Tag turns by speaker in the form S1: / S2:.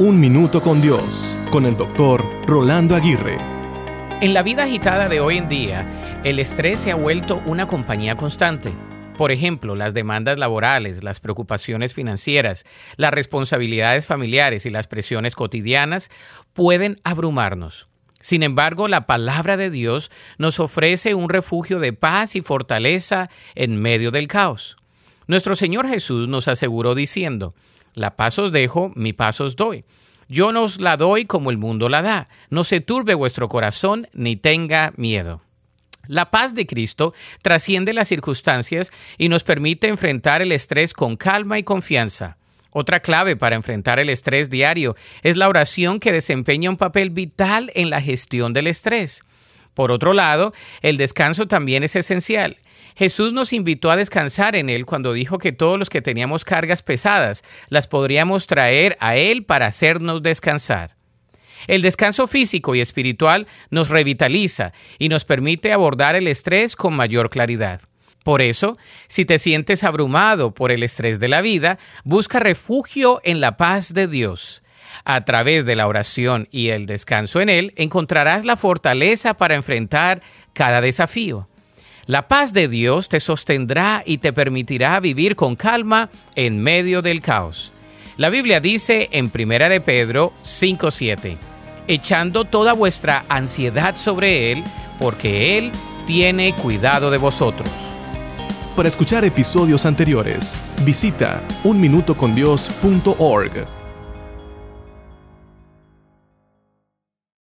S1: Un Minuto con Dios, con el doctor Rolando Aguirre.
S2: En la vida agitada de hoy en día, el estrés se ha vuelto una compañía constante. Por ejemplo, las demandas laborales, las preocupaciones financieras, las responsabilidades familiares y las presiones cotidianas pueden abrumarnos. Sin embargo, la palabra de Dios nos ofrece un refugio de paz y fortaleza en medio del caos. Nuestro Señor Jesús nos aseguró diciendo, la paz os dejo, mi paz os doy. Yo no os la doy como el mundo la da. No se turbe vuestro corazón ni tenga miedo. La paz de Cristo trasciende las circunstancias y nos permite enfrentar el estrés con calma y confianza. Otra clave para enfrentar el estrés diario es la oración que desempeña un papel vital en la gestión del estrés. Por otro lado, el descanso también es esencial. Jesús nos invitó a descansar en Él cuando dijo que todos los que teníamos cargas pesadas las podríamos traer a Él para hacernos descansar. El descanso físico y espiritual nos revitaliza y nos permite abordar el estrés con mayor claridad. Por eso, si te sientes abrumado por el estrés de la vida, busca refugio en la paz de Dios. A través de la oración y el descanso en Él, encontrarás la fortaleza para enfrentar cada desafío. La paz de Dios te sostendrá y te permitirá vivir con calma en medio del caos. La Biblia dice en 1 de Pedro 5:7, echando toda vuestra ansiedad sobre Él, porque Él tiene cuidado de vosotros.
S1: Para escuchar episodios anteriores, visita unminutocondios.org.